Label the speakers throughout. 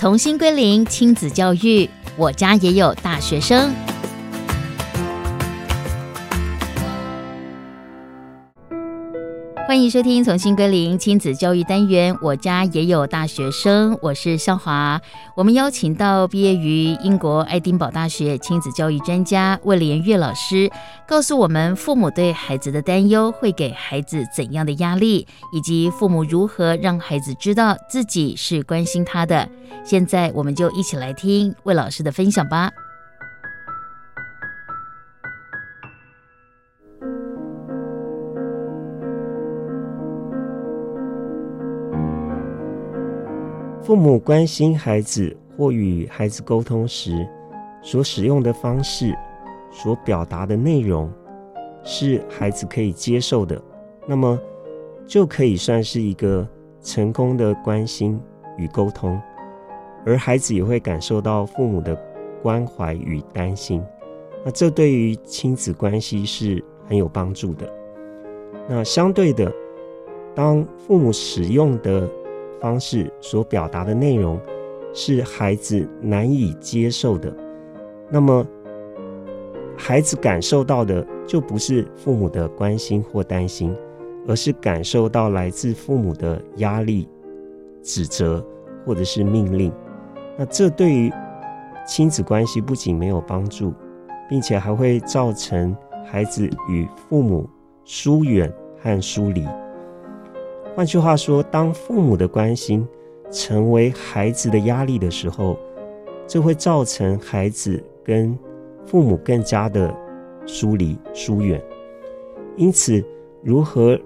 Speaker 1: 重新归零亲子教育，我家也有大学生。欢迎收听《从新归零亲子教育单元》，我家也有大学生，我是肖华。我们邀请到毕业于英国爱丁堡大学亲子教育专家魏连月老师，告诉我们父母对孩子的担忧会给孩子怎样的压力，以及父母如何让孩子知道自己是关心他的。现在，我们就一起来听魏老师的分享吧。
Speaker 2: 父母关心孩子或与孩子沟通时，所使用的方式、所表达的内容，是孩子可以接受的，那么就可以算是一个成功的关心与沟通，而孩子也会感受到父母的关怀与担心。那这对于亲子关系是很有帮助的。那相对的，当父母使用的方式所表达的内容是孩子难以接受的，那么孩子感受到的就不是父母的关心或担心，而是感受到来自父母的压力、指责或者是命令。那这对于亲子关系不仅没有帮助，并且还会造成孩子与父母疏远和疏离。换句话说，当父母的关心成为孩子的压力的时候，这会造成孩子跟父母更加的疏离、疏远。因此，如何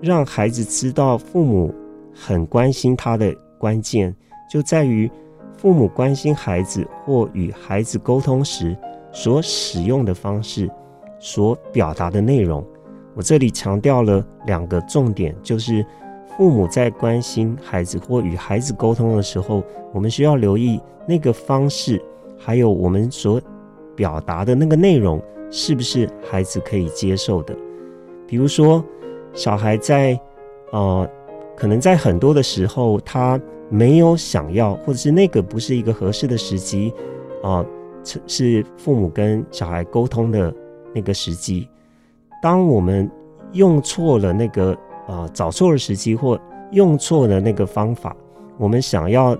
Speaker 2: 让孩子知道父母很关心他的关键，就在于父母关心孩子或与孩子沟通时所使用的方式、所表达的内容。我这里强调了两个重点，就是。父母在关心孩子或与孩子沟通的时候，我们需要留意那个方式，还有我们所表达的那个内容是不是孩子可以接受的。比如说，小孩在呃，可能在很多的时候他没有想要，或者是那个不是一个合适的时机啊，是父母跟小孩沟通的那个时机。当我们用错了那个。啊、找错了时机或用错了那个方法，我们想要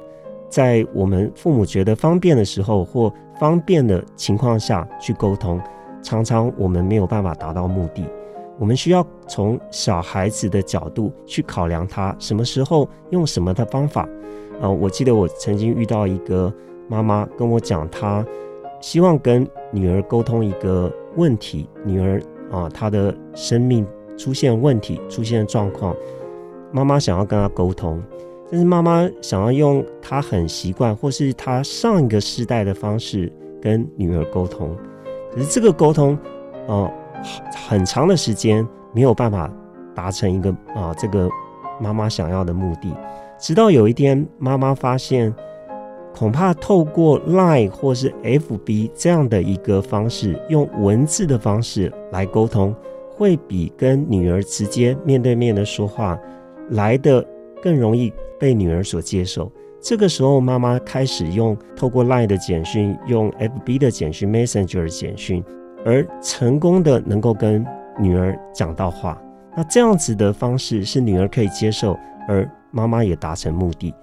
Speaker 2: 在我们父母觉得方便的时候或方便的情况下去沟通，常常我们没有办法达到目的。我们需要从小孩子的角度去考量他什么时候用什么的方法。啊、我记得我曾经遇到一个妈妈跟我讲，她希望跟女儿沟通一个问题，女儿啊、她的生命。出现问题，出现状况，妈妈想要跟他沟通，但是妈妈想要用她很习惯或是她上一个世代的方式跟女儿沟通，可是这个沟通，呃，很长的时间没有办法达成一个啊、这个妈妈想要的目的。直到有一天，妈妈发现，恐怕透过 Line 或是 FB 这样的一个方式，用文字的方式来沟通。会比跟女儿直接面对面的说话来的更容易被女儿所接受。这个时候，妈妈开始用透过 LINE 的简讯、用 FB 的简讯、Messenger 的简讯，而成功的能够跟女儿讲到话。那这样子的方式是女儿可以接受，而妈妈也达成目的。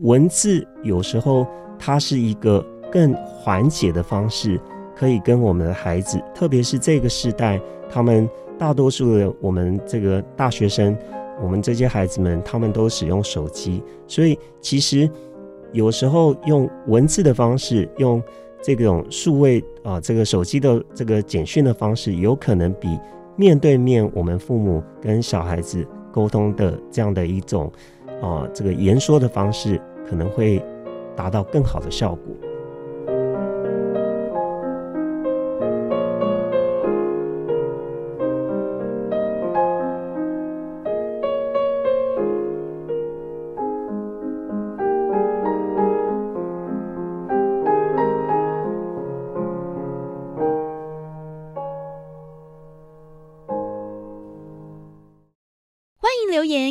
Speaker 2: 文字有时候它是一个更缓解的方式，可以跟我们的孩子，特别是这个时代。他们大多数的我们这个大学生，我们这些孩子们，他们都使用手机，所以其实有时候用文字的方式，用这种数位啊，这个手机的这个简讯的方式，有可能比面对面我们父母跟小孩子沟通的这样的一种啊，这个言说的方式，可能会达到更好的效果。